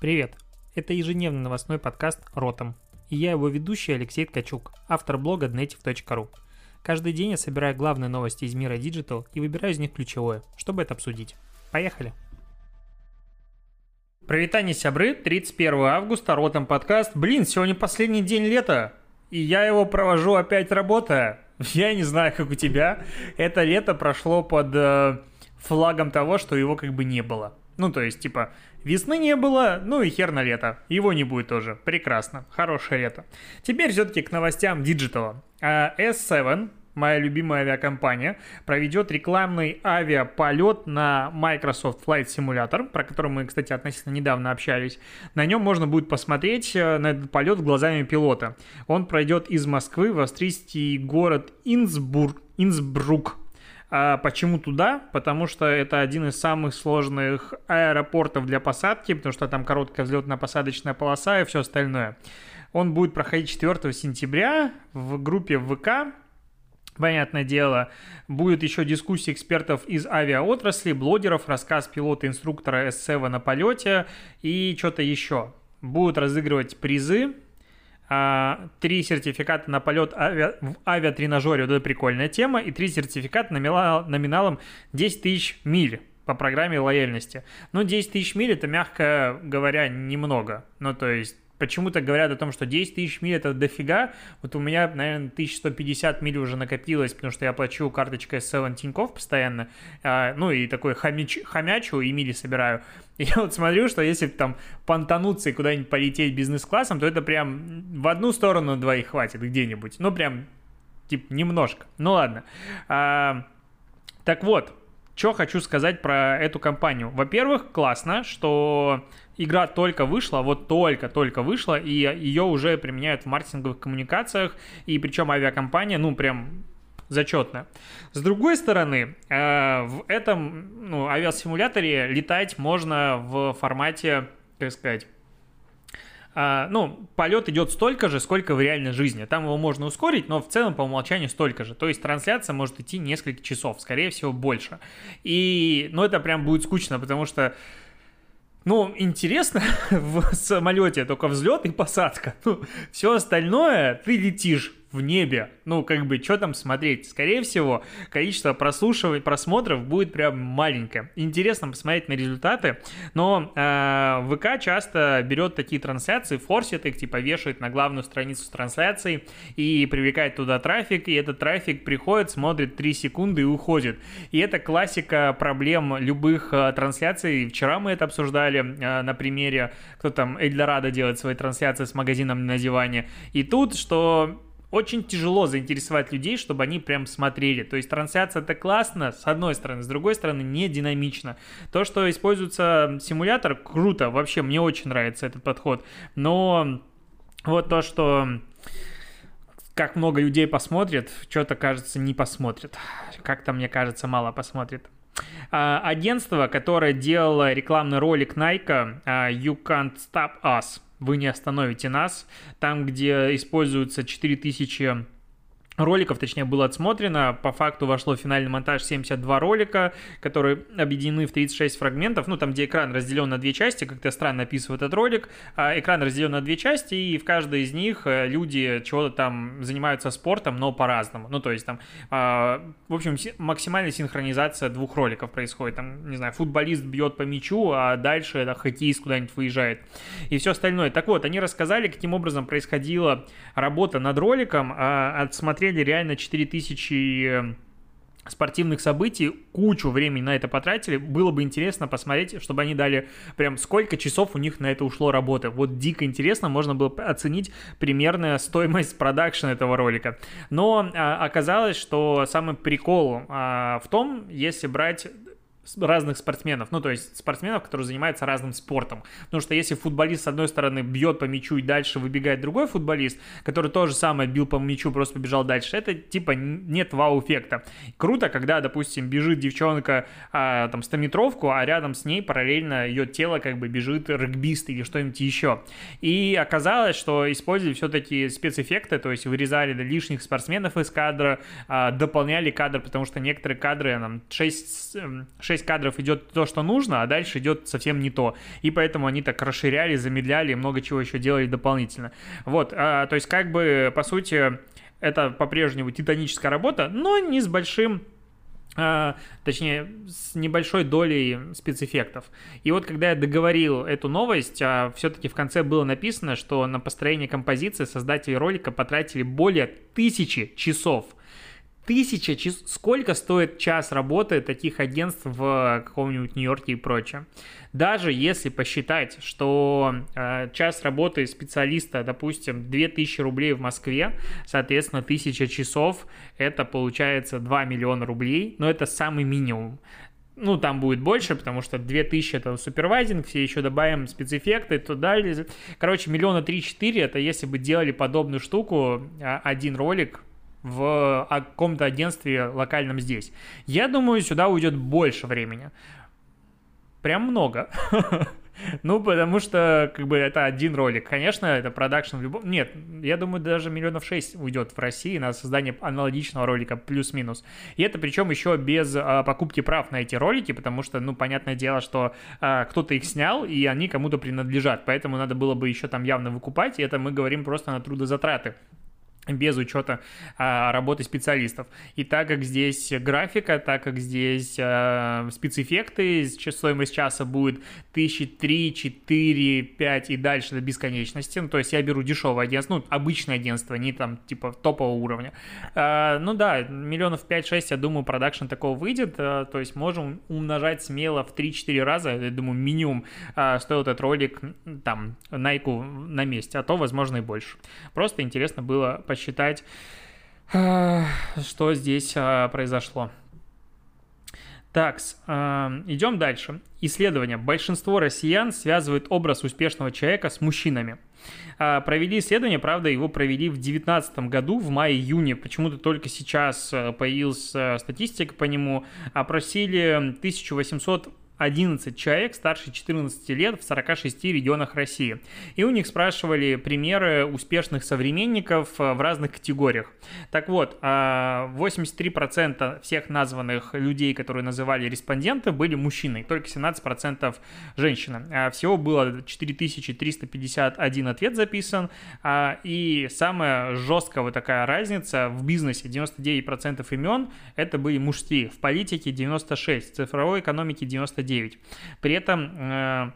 Привет! Это ежедневный новостной подкаст «Ротом». И я его ведущий Алексей Ткачук, автор блога dnetiv.ru. Каждый день я собираю главные новости из мира Digital и выбираю из них ключевое, чтобы это обсудить. Поехали! Провитание сябры, 31 августа, Ротом подкаст. Блин, сегодня последний день лета, и я его провожу опять работая. Я не знаю, как у тебя. Это лето прошло под э, флагом того, что его как бы не было. Ну, то есть, типа, весны не было, ну и хер на лето. Его не будет тоже. Прекрасно. Хорошее лето. Теперь все-таки к новостям digital а. А, S7, моя любимая авиакомпания, проведет рекламный авиаполет на Microsoft Flight Simulator, про который мы, кстати, относительно недавно общались. На нем можно будет посмотреть э, на этот полет глазами пилота. Он пройдет из Москвы в австрийский город Инсбург, Инсбрук, а почему туда? Потому что это один из самых сложных аэропортов для посадки, потому что там короткая взлетно-посадочная полоса и все остальное. Он будет проходить 4 сентября в группе ВК, Понятное дело, будет еще дискуссия экспертов из авиаотрасли, блогеров, рассказ пилота-инструктора S7 на полете и что-то еще. Будут разыгрывать призы, а, три сертификата на полет авиа, в авиатренажере, вот это прикольная тема, и три сертификата номинал, номиналом 10 тысяч миль по программе лояльности. Ну, 10 тысяч миль это, мягко говоря, немного. Ну, то есть почему-то говорят о том, что 10 тысяч миль это дофига. Вот у меня, наверное, 1150 миль уже накопилось, потому что я плачу карточкой S7 Тинькофф постоянно. А, ну и такой хомяч, хомячу и мили собираю. И я вот смотрю, что если там понтануться и куда-нибудь полететь бизнес-классом, то это прям в одну сторону двоих хватит где-нибудь. Ну прям, типа, немножко. Ну ладно. А, так вот, что хочу сказать про эту компанию. Во-первых, классно, что игра только вышла, вот только-только вышла, и ее уже применяют в маркетинговых коммуникациях, и причем авиакомпания, ну, прям зачетная. С другой стороны, э, в этом ну, авиасимуляторе летать можно в формате, как сказать, а, ну, полет идет столько же, сколько в реальной жизни. Там его можно ускорить, но в целом по умолчанию столько же. То есть трансляция может идти несколько часов, скорее всего, больше. И, ну, это прям будет скучно, потому что ну, интересно в самолете только взлет и посадка. Ну, все остальное ты летишь в небе. Ну, как бы, что там смотреть? Скорее всего, количество прослушиваний, просмотров будет прям маленькое. Интересно посмотреть на результаты, но э, ВК часто берет такие трансляции, форсит их, типа вешает на главную страницу с трансляцией и привлекает туда трафик, и этот трафик приходит, смотрит 3 секунды и уходит. И это классика проблем любых э, трансляций. Вчера мы это обсуждали э, на примере, кто там, Эльдорадо делает свои трансляции с магазином на диване. И тут, что очень тяжело заинтересовать людей, чтобы они прям смотрели. То есть трансляция это классно, с одной стороны, с другой стороны, не динамично. То, что используется симулятор, круто, вообще мне очень нравится этот подход. Но вот то, что как много людей посмотрит, что-то, кажется, не посмотрит. Как-то, мне кажется, мало посмотрит. А, агентство, которое делало рекламный ролик Nike а, You Can't Stop Us, вы не остановите нас. Там, где используются 4000 роликов, точнее, было отсмотрено. По факту вошло в финальный монтаж 72 ролика, которые объединены в 36 фрагментов. Ну, там, где экран разделен на две части, как-то странно описывает этот ролик. А экран разделен на две части, и в каждой из них э, люди чего-то там занимаются спортом, но по-разному. Ну, то есть там, а, в общем, максимальная синхронизация двух роликов происходит. Там, не знаю, футболист бьет по мячу, а дальше это хоккеист куда-нибудь выезжает. И все остальное. Так вот, они рассказали, каким образом происходила работа над роликом, а, отсмотрели посмотрели реально 4000 э, спортивных событий, кучу времени на это потратили. Было бы интересно посмотреть, чтобы они дали прям сколько часов у них на это ушло работы. Вот дико интересно, можно было оценить примерная стоимость продакшн этого ролика. Но а, оказалось, что самый прикол а, в том, если брать разных спортсменов, ну, то есть спортсменов, которые занимаются разным спортом. Потому что если футболист, с одной стороны, бьет по мячу и дальше выбегает другой футболист, который тоже самое бил по мячу, просто побежал дальше, это типа нет вау-эффекта. Круто, когда, допустим, бежит девчонка а, там 100-метровку, а рядом с ней параллельно ее тело как бы бежит регбист или что-нибудь еще. И оказалось, что использовали все-таки спецэффекты, то есть вырезали лишних спортсменов из кадра, а, дополняли кадр, потому что некоторые кадры, там, 6, 6 5-6 кадров идет то, что нужно, а дальше идет совсем не то. И поэтому они так расширяли, замедляли, много чего еще делали дополнительно. Вот, а, то есть как бы, по сути, это по-прежнему титаническая работа, но не с большим а, точнее, с небольшой долей спецэффектов. И вот когда я договорил эту новость, а, все-таки в конце было написано, что на построение композиции создатели ролика потратили более тысячи часов – тысяча часов. Сколько стоит час работы таких агентств в каком-нибудь Нью-Йорке и прочее? Даже если посчитать, что э, час работы специалиста, допустим, 2000 рублей в Москве, соответственно, 1000 часов, это получается 2 миллиона рублей, но это самый минимум. Ну, там будет больше, потому что 2000 это супервайзинг, все еще добавим спецэффекты, то далее. Короче, миллиона три-четыре, это если бы делали подобную штуку, а, один ролик, в каком-то агентстве локальном здесь. Я думаю, сюда уйдет больше времени. Прям много. Ну, потому что, как бы, это один ролик. Конечно, это продакшн в любом... Нет, я думаю, даже миллионов шесть уйдет в России на создание аналогичного ролика, плюс-минус. И это причем еще без а, покупки прав на эти ролики, потому что, ну, понятное дело, что а, кто-то их снял, и они кому-то принадлежат. Поэтому надо было бы еще там явно выкупать, и это мы говорим просто на трудозатраты без учета а, работы специалистов. И так как здесь графика, так как здесь а, спецэффекты, стоимость часа будет тысячи три, четыре, пять и дальше до бесконечности. Ну, то есть я беру дешевое агентство, ну, обычное агентство, не там типа топового уровня. А, ну да, миллионов 5-6, я думаю, продакшн такого выйдет. А, то есть можем умножать смело в 3-4 раза, я думаю, минимум а, стоил этот ролик там Найку на месте, а то, возможно, и больше. Просто интересно было посчитать, а, что здесь а, произошло. Так, а, идем дальше. Исследование. Большинство россиян связывают образ успешного человека с мужчинами. Провели исследование, правда, его провели в 2019 году, в мае-июне. Почему-то только сейчас появилась статистика по нему. Опросили 1800 11 человек старше 14 лет в 46 регионах России. И у них спрашивали примеры успешных современников э, в разных категориях. Так вот, 83% а, всех названных людей, которые называли респонденты, были мужчины, только 17% женщины. А всего было 4351 ответ записан. А, и самая жесткая вот такая разница в бизнесе 99% имен это были мужские, в политике 96, в цифровой экономике 99 99. При этом э,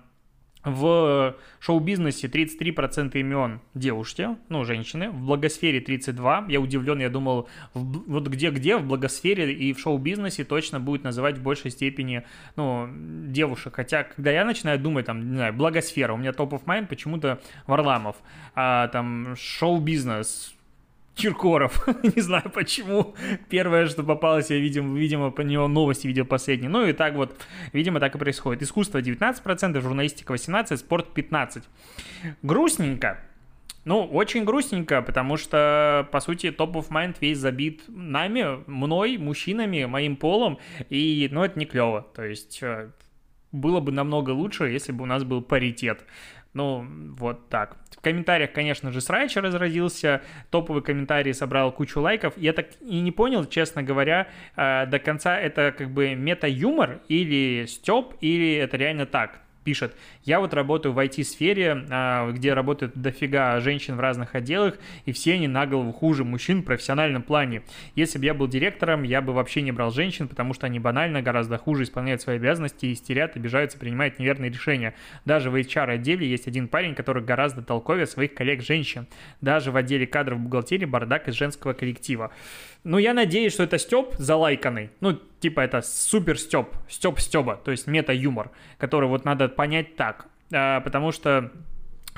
в шоу-бизнесе 33% имен девушки, ну, женщины, в благосфере 32. Я удивлен, я думал, в, вот где-где, в благосфере и в шоу-бизнесе точно будет называть в большей степени, ну, девушек. Хотя, когда я начинаю думать, там, не знаю, благосфера, у меня топ of mind почему-то Варламов, а там шоу-бизнес, Киркоров. не знаю почему. Первое, что попалось, я, видим, видимо, по него новости видел последние. Ну и так вот, видимо, так и происходит. Искусство 19%, журналистика 18%, спорт 15%. Грустненько. Ну, очень грустненько, потому что, по сути, топ of mind весь забит нами, мной, мужчинами, моим полом, и, ну, это не клево. То есть, э, было бы намного лучше, если бы у нас был паритет. Ну, вот так. В комментариях, конечно же, срач разразился, топовый комментарий собрал кучу лайков. Я так и не понял, честно говоря, э, до конца это как бы мета-юмор или стёб, или это реально так пишет, я вот работаю в IT-сфере, а, где работают дофига женщин в разных отделах, и все они на голову хуже мужчин в профессиональном плане. Если бы я был директором, я бы вообще не брал женщин, потому что они банально гораздо хуже исполняют свои обязанности, истерят, обижаются, принимают неверные решения. Даже в HR-отделе есть один парень, который гораздо толковее своих коллег-женщин. Даже в отделе кадров бухгалтерии бардак из женского коллектива. Ну, я надеюсь, что это Степ залайканный. Ну, типа это супер Степ, Степ Стеба, то есть мета-юмор, который вот надо понять так. А, потому что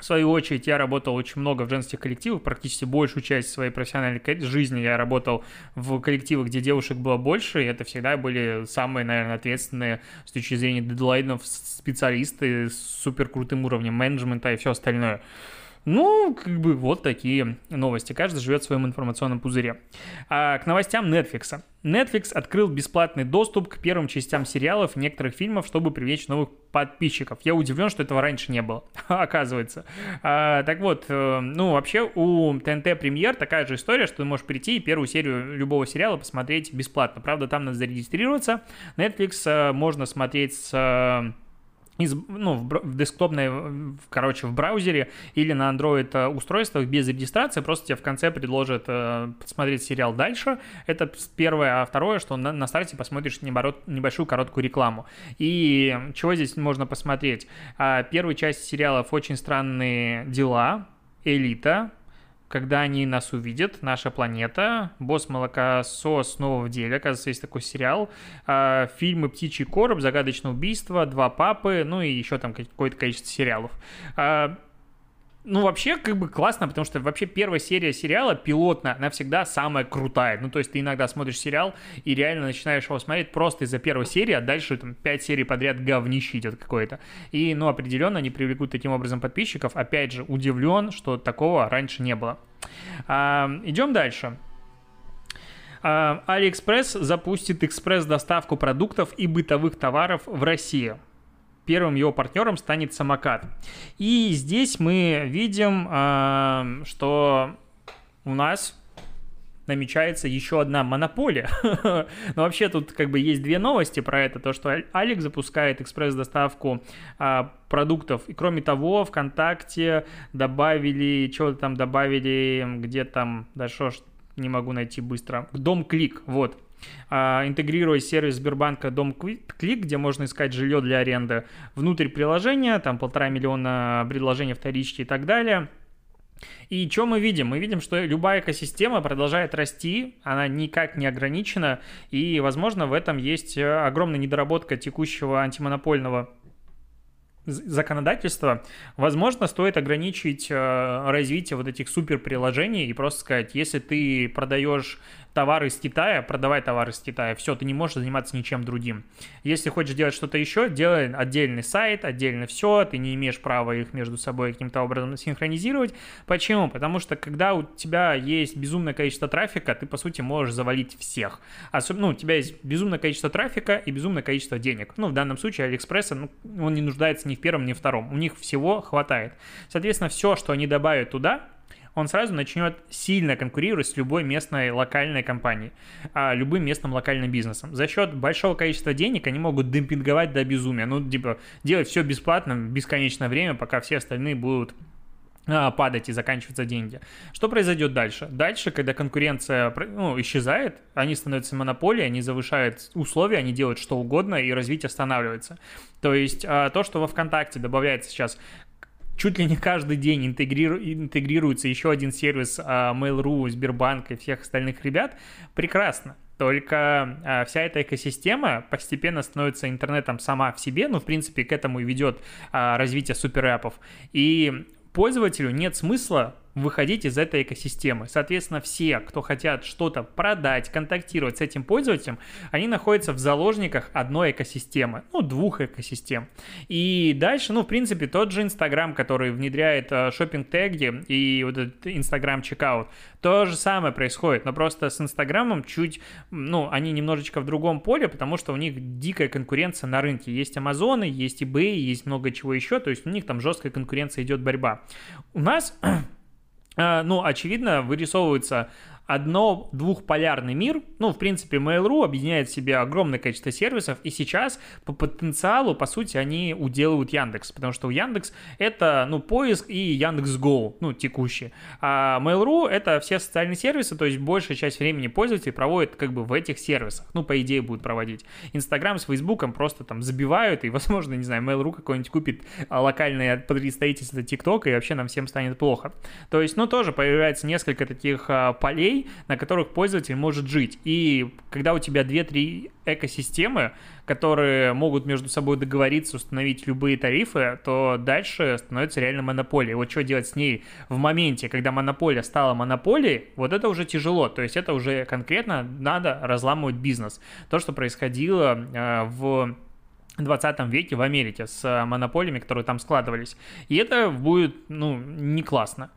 в свою очередь, я работал очень много в женских коллективах, практически большую часть своей профессиональной жизни я работал в коллективах, где девушек было больше, и это всегда были самые, наверное, ответственные с точки зрения дедлайнов специалисты с супер крутым уровнем менеджмента и все остальное. Ну, как бы вот такие новости. Каждый живет в своем информационном пузыре. А, к новостям Netflix. Netflix открыл бесплатный доступ к первым частям сериалов некоторых фильмов, чтобы привлечь новых подписчиков. Я удивлен, что этого раньше не было, оказывается. А, так вот, э, ну, вообще у ТНТ Премьер такая же история, что ты можешь прийти и первую серию любого сериала посмотреть бесплатно. Правда, там надо зарегистрироваться. Netflix э, можно смотреть с э, из, ну, в, в десктопной, в, короче, в браузере или на Android э, устройствах без регистрации, просто тебе в конце предложат э, посмотреть сериал дальше. Это первое, а второе, что на, на старте посмотришь неборот, небольшую короткую рекламу. И чего здесь можно посмотреть? А, первая часть сериалов «Очень странные дела», «Элита», когда они нас увидят, наша планета, босс молокосос снова в деле, оказывается, есть такой сериал, э, фильмы «Птичий короб», «Загадочное убийство», «Два папы», ну и еще там какое-то количество сериалов. Э, ну, вообще, как бы классно, потому что вообще первая серия сериала, пилотная, она всегда самая крутая. Ну, то есть ты иногда смотришь сериал и реально начинаешь его смотреть просто из-за первой серии, а дальше там пять серий подряд говнище идет какое-то. И, ну, определенно они привлекут таким образом подписчиков. Опять же, удивлен, что такого раньше не было. А, идем дальше. А, Алиэкспресс запустит экспресс-доставку продуктов и бытовых товаров в России первым его партнером станет самокат. И здесь мы видим, э, что у нас намечается еще одна монополия. Но вообще тут как бы есть две новости про это. То, что Алик запускает экспресс-доставку а, продуктов. И кроме того, ВКонтакте добавили, что-то там добавили, где там, да что ж, не могу найти быстро, Дом Клик, вот. А, интегрируя сервис Сбербанка Дом Клик, где можно искать жилье для аренды внутрь приложения, там полтора миллиона предложений вторички и так далее. И что мы видим? Мы видим, что любая экосистема продолжает расти, она никак не ограничена, и, возможно, в этом есть огромная недоработка текущего антимонопольного законодательства, возможно, стоит ограничить э, развитие вот этих супер приложений и просто сказать, если ты продаешь товары из Китая, продавай товары из Китая. Все, ты не можешь заниматься ничем другим. Если хочешь делать что-то еще, делай отдельный сайт, отдельно все, ты не имеешь права их между собой каким-то образом синхронизировать. Почему? Потому что когда у тебя есть безумное количество трафика, ты, по сути, можешь завалить всех. Особенно, ну, у тебя есть безумное количество трафика и безумное количество денег. Ну, в данном случае Алиэкспресса, ну, он не нуждается ни в первом, ни в втором. У них всего хватает. Соответственно, все, что они добавят туда, он сразу начнет сильно конкурировать с любой местной локальной компанией, а, любым местным локальным бизнесом. За счет большого количества денег они могут демпинговать до безумия. Ну, типа, делать все бесплатно бесконечное время, пока все остальные будут а, падать и заканчиваться деньги. Что произойдет дальше? Дальше, когда конкуренция ну, исчезает, они становятся монополией, они завышают условия, они делают что угодно, и развитие останавливается. То есть а, то, что во ВКонтакте добавляется сейчас чуть ли не каждый день интегриру, интегрируется еще один сервис а, Mail.ru, Сбербанк и всех остальных ребят, прекрасно. Только а, вся эта экосистема постепенно становится интернетом сама в себе, ну, в принципе, к этому и ведет а, развитие суперэпов. И пользователю нет смысла выходить из этой экосистемы. Соответственно, все, кто хотят что-то продать, контактировать с этим пользователем, они находятся в заложниках одной экосистемы, ну, двух экосистем. И дальше, ну, в принципе, тот же Инстаграм, который внедряет э, шопинг-теги и вот этот Инстаграм чекаут, то же самое происходит, но просто с Инстаграмом чуть, ну, они немножечко в другом поле, потому что у них дикая конкуренция на рынке. Есть Амазоны, есть eBay, есть много чего еще, то есть у них там жесткая конкуренция идет борьба. У нас ну, очевидно, вырисовывается одно двухполярный мир. Ну, в принципе, Mail.ru объединяет в себе огромное количество сервисов, и сейчас по потенциалу, по сути, они уделывают Яндекс, потому что у Яндекс это, ну, поиск и Яндекс.Го, ну, текущий. А Mail.ru это все социальные сервисы, то есть большая часть времени пользователей проводит как бы в этих сервисах, ну, по идее, будут проводить. Инстаграм с Фейсбуком просто там забивают, и, возможно, не знаю, Mail.ru какой-нибудь купит а, локальное представительство ТикТока, и вообще нам всем станет плохо. То есть, ну, тоже появляется несколько таких а, полей, на которых пользователь может жить. И когда у тебя 2-3 экосистемы, которые могут между собой договориться, установить любые тарифы, то дальше становится реально монополией. Вот что делать с ней в моменте, когда монополия стала монополией, вот это уже тяжело. То есть это уже конкретно надо разламывать бизнес. То, что происходило э, в 20 веке в Америке с монополиями, которые там складывались. И это будет, ну, не классно.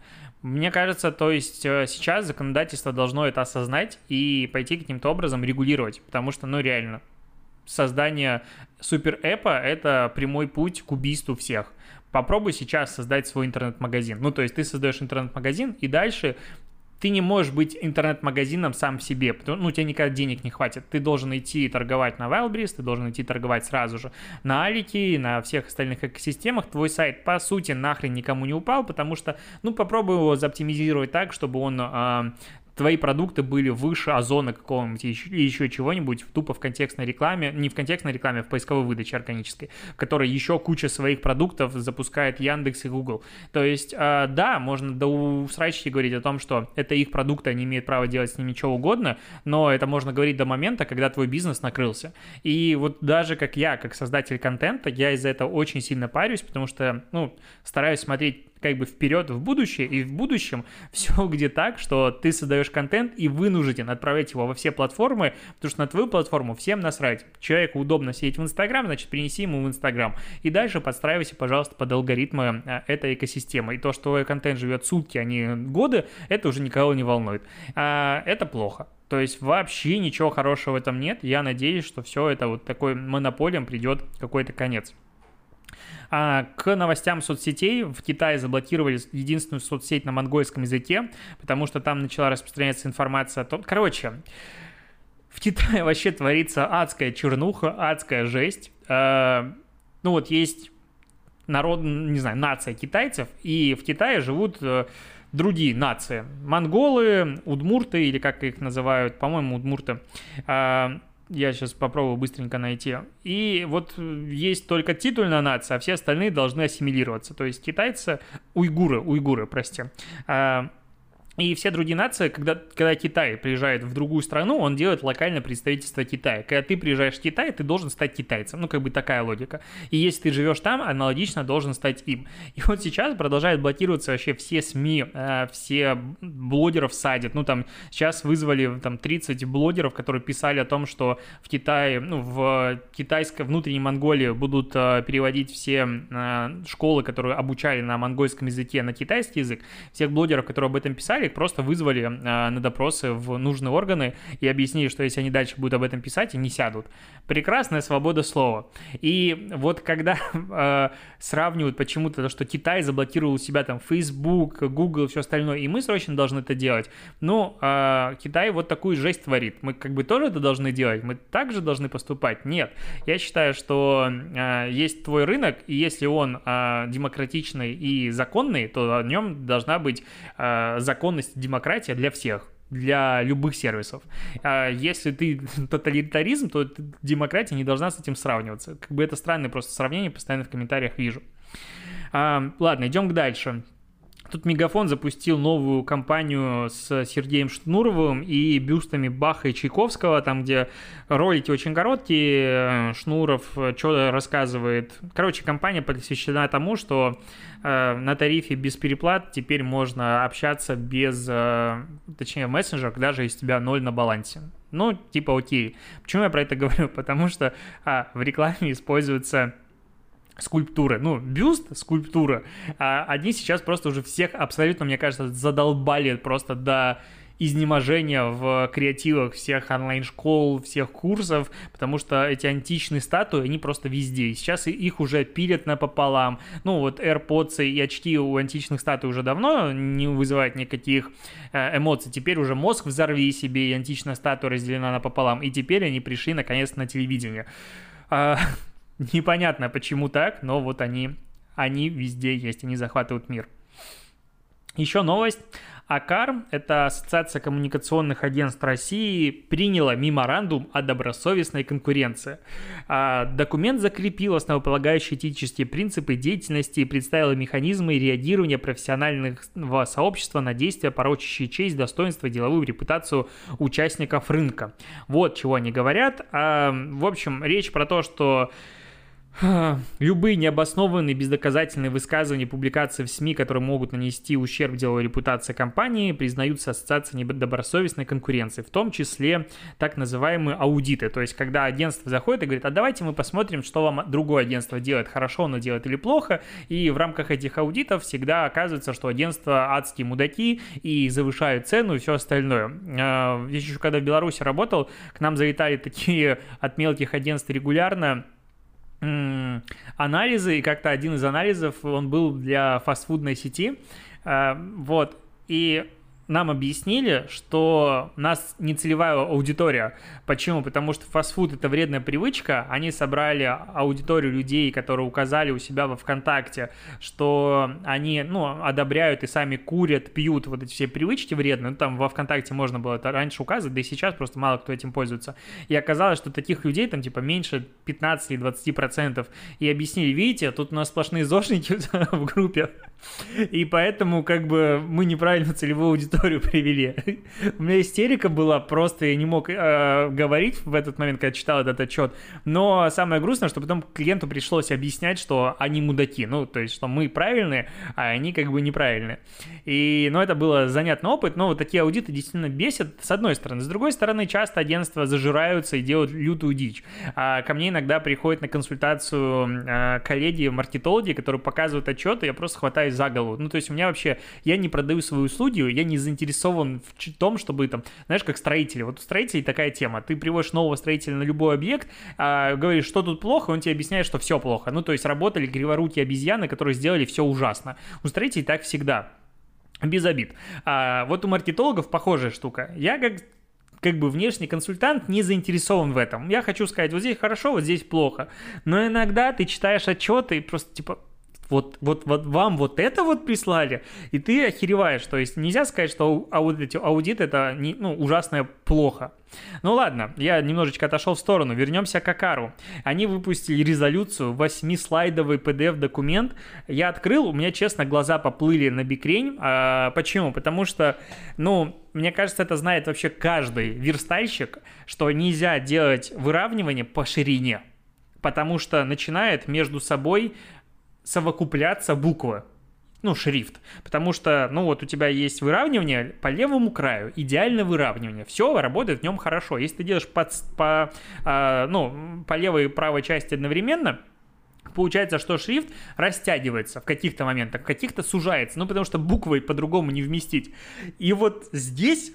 Мне кажется, то есть э, сейчас законодательство должно это осознать и пойти каким-то образом регулировать, потому что, ну, реально, создание супер-эпа — это прямой путь к убийству всех. Попробуй сейчас создать свой интернет-магазин. Ну, то есть ты создаешь интернет-магазин, и дальше ты не можешь быть интернет-магазином сам в себе, потому ну, у тебя никогда денег не хватит. Ты должен идти торговать на Wildberries, ты должен идти торговать сразу же на Алике, на всех остальных экосистемах. Твой сайт, по сути, нахрен никому не упал, потому что, ну, попробуй его заоптимизировать так, чтобы он э, твои продукты были выше озона какого-нибудь или еще чего-нибудь, тупо в контекстной рекламе, не в контекстной рекламе, а в поисковой выдаче органической, в которой еще куча своих продуктов запускает Яндекс и Google. То есть, э, да, можно до усрачки говорить о том, что это их продукты, они имеют право делать с ними что угодно, но это можно говорить до момента, когда твой бизнес накрылся. И вот даже как я, как создатель контента, я из-за этого очень сильно парюсь, потому что, ну, стараюсь смотреть как бы вперед в будущее, и в будущем все где так, что ты создаешь контент и вынужден отправлять его во все платформы, потому что на твою платформу всем насрать. Человеку удобно сидеть в Инстаграм, значит, принеси ему в Инстаграм. И дальше подстраивайся, пожалуйста, под алгоритмы а, этой экосистемы. И то, что твой контент живет сутки, а не годы, это уже никого не волнует. А, это плохо. То есть вообще ничего хорошего в этом нет. Я надеюсь, что все это вот такой монополием придет какой-то конец. А, к новостям соцсетей в Китае заблокировали единственную соцсеть на монгольском языке, потому что там начала распространяться информация о том... Короче, в Китае вообще творится адская чернуха, адская жесть. А, ну вот есть народ, не знаю, нация китайцев, и в Китае живут э, другие нации. Монголы, удмурты, или как их называют, по-моему, удмурты. Я сейчас попробую быстренько найти. И вот есть только титульная нация, а все остальные должны ассимилироваться. То есть китайцы, уйгуры, уйгуры, прости, а, и все другие нации, когда, когда Китай приезжает в другую страну, он делает локальное представительство Китая. Когда ты приезжаешь в Китай, ты должен стать китайцем. Ну, как бы такая логика. И если ты живешь там, аналогично должен стать им. И вот сейчас продолжают блокироваться вообще все СМИ, э, все блогеров садят. Ну, там сейчас вызвали там 30 блогеров, которые писали о том, что в Китае, ну, в китайской внутренней Монголии будут э, переводить все э, школы, которые обучали на монгольском языке, на китайский язык. Всех блогеров, которые об этом писали, их просто вызвали э, на допросы в нужные органы и объяснили, что если они дальше будут об этом писать, они сядут. Прекрасная свобода слова. И вот когда э, сравнивают почему-то то, что Китай заблокировал у себя там Facebook, Google, все остальное, и мы срочно должны это делать. Ну, э, Китай вот такую жесть творит. Мы как бы тоже это должны делать? Мы также должны поступать? Нет. Я считаю, что есть твой рынок, и если он демократичный и законный, то о нем должна быть закон законность, демократия для всех для любых сервисов. А если ты тоталитаризм, то демократия не должна с этим сравниваться. Как бы это странное просто сравнение, постоянно в комментариях вижу. А, ладно, идем дальше. Тут Мегафон запустил новую кампанию с Сергеем Шнуровым и бюстами Баха и Чайковского, там, где ролики очень короткие, Шнуров что-то рассказывает. Короче, компания посвящена тому, что э, на тарифе без переплат теперь можно общаться без, э, точнее, в мессенджерах, даже если у тебя ноль на балансе. Ну, типа, окей. Почему я про это говорю? Потому что а, в рекламе используется скульптуры, ну, бюст, скульптура, а они сейчас просто уже всех абсолютно, мне кажется, задолбали просто до изнеможения в креативах всех онлайн-школ, всех курсов, потому что эти античные статуи, они просто везде. Сейчас их уже пилят напополам. Ну, вот AirPods и очки у античных статуй уже давно не вызывают никаких э, эмоций. Теперь уже мозг взорви себе, и античная статуя разделена напополам. И теперь они пришли наконец на телевидение. Непонятно, почему так, но вот они, они везде есть, они захватывают мир. Еще новость. АКАР, это Ассоциация коммуникационных агентств России, приняла меморандум о добросовестной конкуренции. А документ закрепил основополагающие этические принципы деятельности и представил механизмы реагирования профессионального сообщества на действия, порочащие честь, достоинство, деловую репутацию участников рынка. Вот чего они говорят. А, в общем, речь про то, что Любые необоснованные, бездоказательные высказывания, публикации в СМИ, которые могут нанести ущерб деловой репутации компании, признаются ассоциацией недобросовестной конкуренции, в том числе так называемые аудиты. То есть, когда агентство заходит и говорит, а давайте мы посмотрим, что вам другое агентство делает, хорошо оно делает или плохо, и в рамках этих аудитов всегда оказывается, что агентства адские мудаки и завышают цену и все остальное. А, я еще когда в Беларуси работал, к нам залетали такие от мелких агентств регулярно, анализы, и как-то один из анализов, он был для фастфудной сети, а, вот, и нам объяснили, что нас не целевая аудитория. Почему? Потому что фастфуд это вредная привычка. Они собрали аудиторию людей, которые указали у себя во ВКонтакте, что они, ну, одобряют и сами курят, пьют вот эти все привычки вредные. Ну, там во ВКонтакте можно было это раньше указывать, да и сейчас просто мало кто этим пользуется. И оказалось, что таких людей там типа меньше 15 или 20 процентов. И объяснили, видите, тут у нас сплошные зошники в группе. И поэтому как бы мы неправильно целевую аудиторию привели. У меня истерика была, просто я не мог э, говорить в этот момент, когда читал этот отчет. Но самое грустное, что потом клиенту пришлось объяснять, что они мудаки. Ну, то есть, что мы правильные, а они как бы неправильные. И, ну, это было занятный опыт, но вот такие аудиты действительно бесят, с одной стороны. С другой стороны, часто агентства зажираются и делают лютую дичь. А ко мне иногда приходят на консультацию э, коллеги-маркетологи, которые показывают отчеты, я просто хватаюсь за голову. Ну, то есть у меня вообще, я не продаю свою студию, я не заинтересован в том, чтобы там, знаешь, как строители. Вот у строителей такая тема. Ты приводишь нового строителя на любой объект, а, говоришь, что тут плохо, он тебе объясняет, что все плохо. Ну, то есть работали криворукие обезьяны, которые сделали все ужасно. У строителей так всегда. Без обид. А вот у маркетологов похожая штука. Я как как бы внешний консультант не заинтересован в этом. Я хочу сказать, вот здесь хорошо, вот здесь плохо. Но иногда ты читаешь отчеты и просто типа, вот, вот, вот вам вот это вот прислали, и ты охереваешь. То есть нельзя сказать, что аудит, аудит это не, ну, ужасное плохо. Ну ладно, я немножечко отошел в сторону. Вернемся к Акару. Они выпустили резолюцию, 8-слайдовый PDF-документ. Я открыл, у меня, честно, глаза поплыли на бикрень. А, почему? Потому что, ну, мне кажется, это знает вообще каждый верстальщик, что нельзя делать выравнивание по ширине потому что начинает между собой совокупляться буквы, ну, шрифт. Потому что, ну, вот у тебя есть выравнивание по левому краю, идеальное выравнивание. Все работает в нем хорошо. Если ты делаешь под, по, э, ну, по левой и правой части одновременно, получается, что шрифт растягивается в каких-то моментах, в каких-то сужается, ну, потому что буквой по-другому не вместить. И вот здесь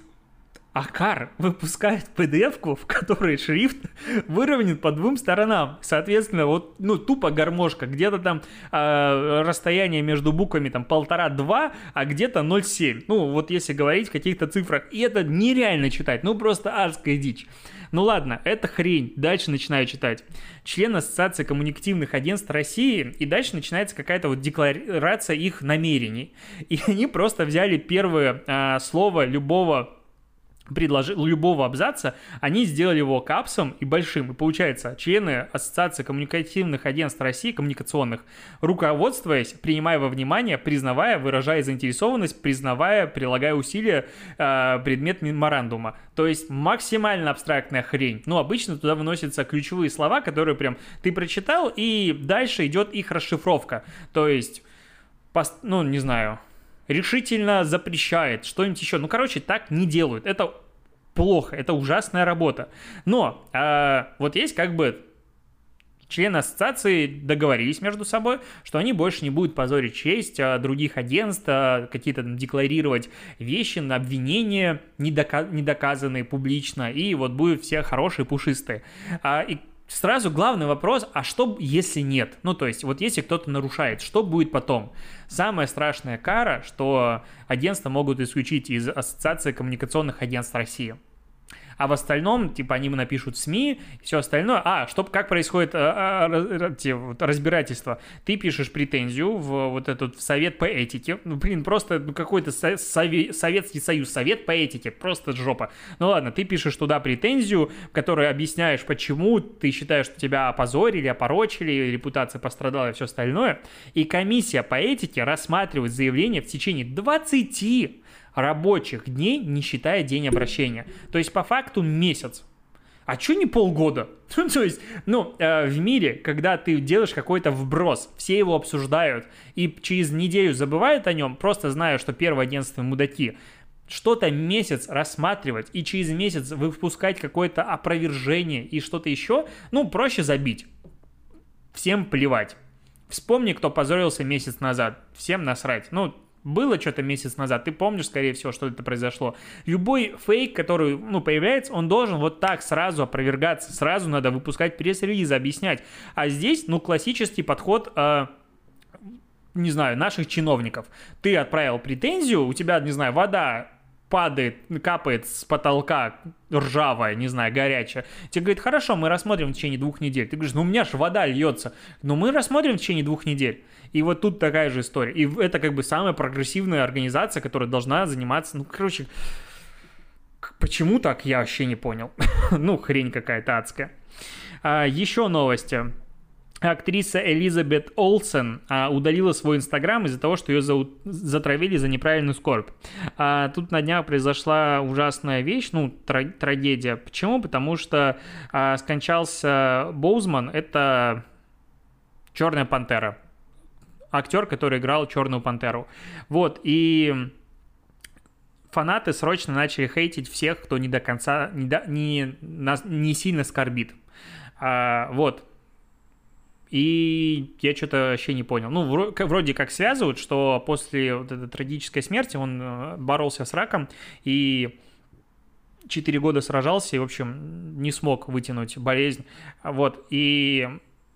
Акар выпускает PDF-ку, в которой шрифт выровнен по двум сторонам. Соответственно, вот, ну, тупо гармошка. Где-то там э, расстояние между буквами там полтора-два, а где-то 0,7. Ну, вот если говорить в каких-то цифрах. И это нереально читать. Ну, просто адская дичь. Ну ладно, это хрень. Дальше начинаю читать. Член Ассоциации коммуникативных агентств России. И дальше начинается какая-то вот декларация их намерений. И они просто взяли первое э, слово любого предложи, любого абзаца, они сделали его капсом и большим. И получается, члены Ассоциации коммуникативных агентств России, коммуникационных, руководствуясь, принимая во внимание, признавая, выражая заинтересованность, признавая, прилагая усилия э, предмет меморандума. То есть максимально абстрактная хрень. Ну, обычно туда выносятся ключевые слова, которые прям ты прочитал, и дальше идет их расшифровка. То есть, пост, ну, не знаю, решительно запрещает, что-нибудь еще. Ну, короче, так не делают. Это плохо, это ужасная работа. Но э, вот есть как бы члены ассоциации договорились между собой, что они больше не будут позорить честь а, других агентств, а, какие-то там декларировать вещи, обвинения недока- недоказанные публично, и вот будут все хорошие, пушистые. И сразу главный вопрос, а что если нет? Ну, то есть, вот если кто-то нарушает, что будет потом? Самая страшная кара, что агентства могут исключить из Ассоциации коммуникационных агентств России а в остальном, типа, они напишут СМИ, все остальное. А, что, как происходит а, а, те, вот, разбирательство? Ты пишешь претензию в вот этот в совет по этике. Ну, блин, просто ну, какой-то со- сове- Советский Союз, совет по этике, просто жопа. Ну ладно, ты пишешь туда претензию, в которой объясняешь, почему ты считаешь, что тебя опозорили, опорочили, репутация пострадала и все остальное. И комиссия по этике рассматривает заявление в течение 20 рабочих дней, не считая день обращения. То есть по факту месяц. а что не полгода? Ну, то есть, ну, э, в мире, когда ты делаешь какой-то вброс, все его обсуждают, и через неделю забывают о нем, просто зная, что первое агентство мудаки, что-то месяц рассматривать и через месяц выпускать какое-то опровержение и что-то еще, ну, проще забить. Всем плевать. Вспомни, кто позорился месяц назад. Всем насрать. Ну, было что-то месяц назад, ты помнишь, скорее всего, что это произошло. Любой фейк, который, ну, появляется, он должен вот так сразу опровергаться, сразу надо выпускать пресс-релизы, объяснять. А здесь, ну, классический подход, э, не знаю, наших чиновников. Ты отправил претензию, у тебя, не знаю, вода падает, капает с потолка ржавая, не знаю, горячая. Тебе говорит, хорошо, мы рассмотрим в течение двух недель. Ты говоришь, ну у меня же вода льется. Но мы рассмотрим в течение двух недель. И вот тут такая же история. И это как бы самая прогрессивная организация, которая должна заниматься, ну, короче, почему так, я вообще не понял. ну, хрень какая-то адская. А, еще новости. Актриса Элизабет Олсен а, удалила свой инстаграм из-за того, что ее за, затравили за неправильную скорбь. А, тут на днях произошла ужасная вещь, ну, тр, трагедия. Почему? Потому что а, скончался Боузман, это Черная пантера актер, который играл Черную пантеру. Вот, и фанаты срочно начали хейтить всех, кто не до конца, не, до, не, не сильно скорбит. А, вот. И я что-то вообще не понял. Ну, вроде как связывают, что после вот этой трагической смерти он э, боролся с раком и 4 года сражался и, в общем, не смог вытянуть болезнь. Вот. И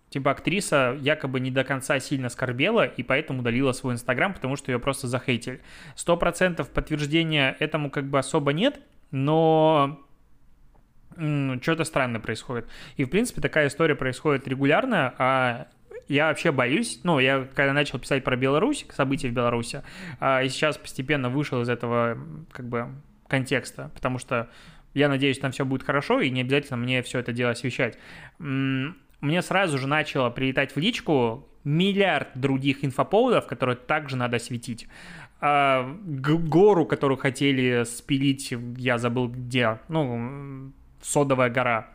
типа актриса якобы не до конца сильно скорбела и поэтому удалила свой инстаграм, потому что ее просто захейтили. Сто процентов подтверждения этому как бы особо нет, но что-то странное происходит. И, в принципе, такая история происходит регулярно, а я вообще боюсь, ну, я когда начал писать про Беларусь, события в Беларуси, а, и сейчас постепенно вышел из этого, как бы, контекста, потому что я надеюсь, там все будет хорошо, и не обязательно мне все это дело освещать мне сразу же начало прилетать в личку миллиард других инфоповодов, которые также надо осветить. А, гору, которую хотели спилить, я забыл где, ну, Содовая гора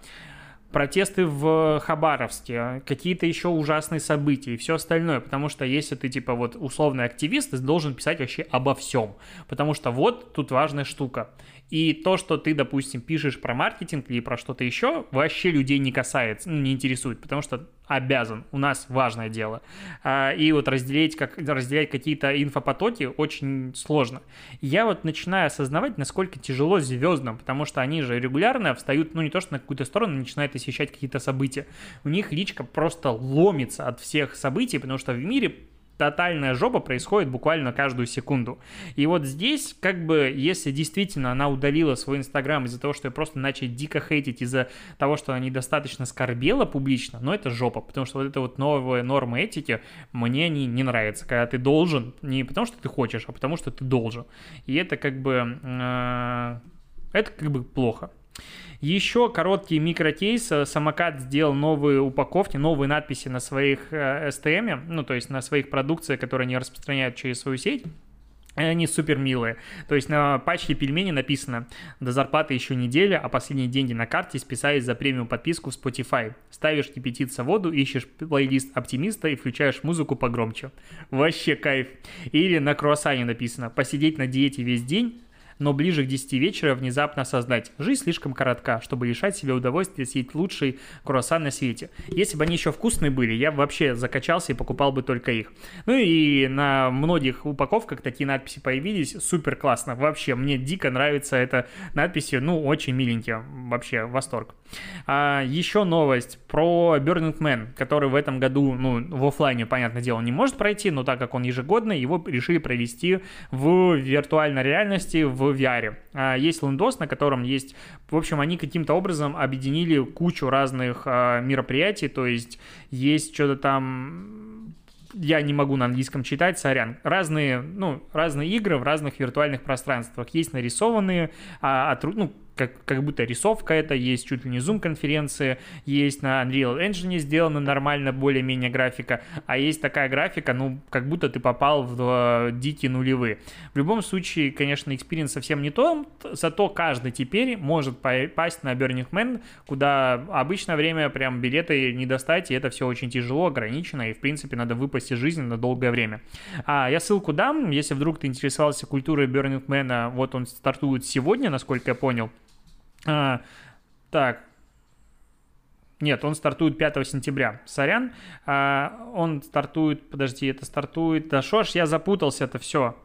протесты в Хабаровске, какие-то еще ужасные события и все остальное, потому что если ты типа вот условный активист, ты должен писать вообще обо всем, потому что вот тут важная штука. И то, что ты, допустим, пишешь про маркетинг или про что-то еще, вообще людей не касается, ну, не интересует, потому что обязан, у нас важное дело. А, и вот разделять, как, разделять какие-то инфопотоки очень сложно. Я вот начинаю осознавать, насколько тяжело звездам, потому что они же регулярно встают, ну не то что на какую-то сторону, начинают освещать какие-то события. У них личка просто ломится от всех событий, потому что в мире тотальная жопа происходит буквально каждую секунду. И вот здесь, как бы, если действительно она удалила свой инстаграм из-за того, что я просто начал дико хейтить из-за того, что она недостаточно скорбела публично, но это жопа, потому что вот это вот новая норма этики мне не, не нравится, когда ты должен, не потому что ты хочешь, а потому что ты должен. И это как бы, э, это как бы плохо. Еще короткий микрокейс. Самокат сделал новые упаковки, новые надписи на своих э, STM, ну, то есть на своих продукциях, которые они распространяют через свою сеть. Они супер милые. То есть на пачке пельменей написано «До зарплаты еще неделя, а последние деньги на карте списались за премиум подписку в Spotify. Ставишь кипятиться воду, ищешь плейлист оптимиста и включаешь музыку погромче». Вообще кайф. Или на круассане написано «Посидеть на диете весь день, но ближе к 10 вечера внезапно осознать, жизнь слишком коротка, чтобы лишать себя удовольствия съесть лучший круассан на свете. Если бы они еще вкусные были, я вообще закачался и покупал бы только их. Ну и на многих упаковках такие надписи появились, супер классно, вообще, мне дико нравится эта надписи, ну, очень миленькие, вообще, восторг. А, еще новость про Burning Man, который в этом году, ну, в офлайне, понятное дело, не может пройти, но так как он ежегодный, его решили провести в виртуальной реальности, в VR. А, есть лендос, на котором есть, в общем, они каким-то образом объединили кучу разных а, мероприятий, то есть есть что-то там я не могу на английском читать, сорян. Разные, ну, разные игры в разных виртуальных пространствах. Есть нарисованные, а, от, ну, как, как будто рисовка это, есть чуть ли не зум-конференции, есть на Unreal Engine сделана нормально, более-менее графика, а есть такая графика, ну, как будто ты попал в дикие нулевые. В любом случае, конечно, experience совсем не то, зато каждый теперь может попасть на Burning Man, куда обычное время прям билеты не достать, и это все очень тяжело, ограничено, и, в принципе, надо выпасть из жизни на долгое время. А, я ссылку дам, если вдруг ты интересовался культурой Burning Man, вот он стартует сегодня, насколько я понял. А, так, нет, он стартует 5 сентября. Сорян. А, он стартует... Подожди, это стартует... Да шо ж, я запутался, это все.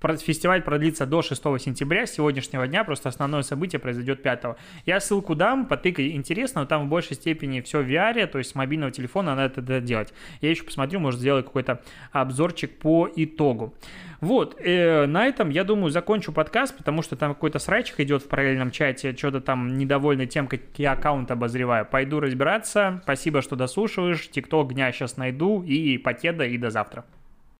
Фестиваль продлится до 6 сентября, с сегодняшнего дня, просто основное событие произойдет 5. Я ссылку дам, потыкай, интересно, но там в большей степени все в VR, то есть с мобильного телефона надо это делать. Я еще посмотрю, может сделаю какой-то обзорчик по итогу. Вот, э, на этом, я думаю, закончу подкаст, потому что там какой-то срачик идет в параллельном чате, что-то там недовольный тем, как я аккаунт обозреваю. Пойду разбираться. Спасибо, что дослушиваешь. Тикток дня сейчас найду. И покеда, и до завтра.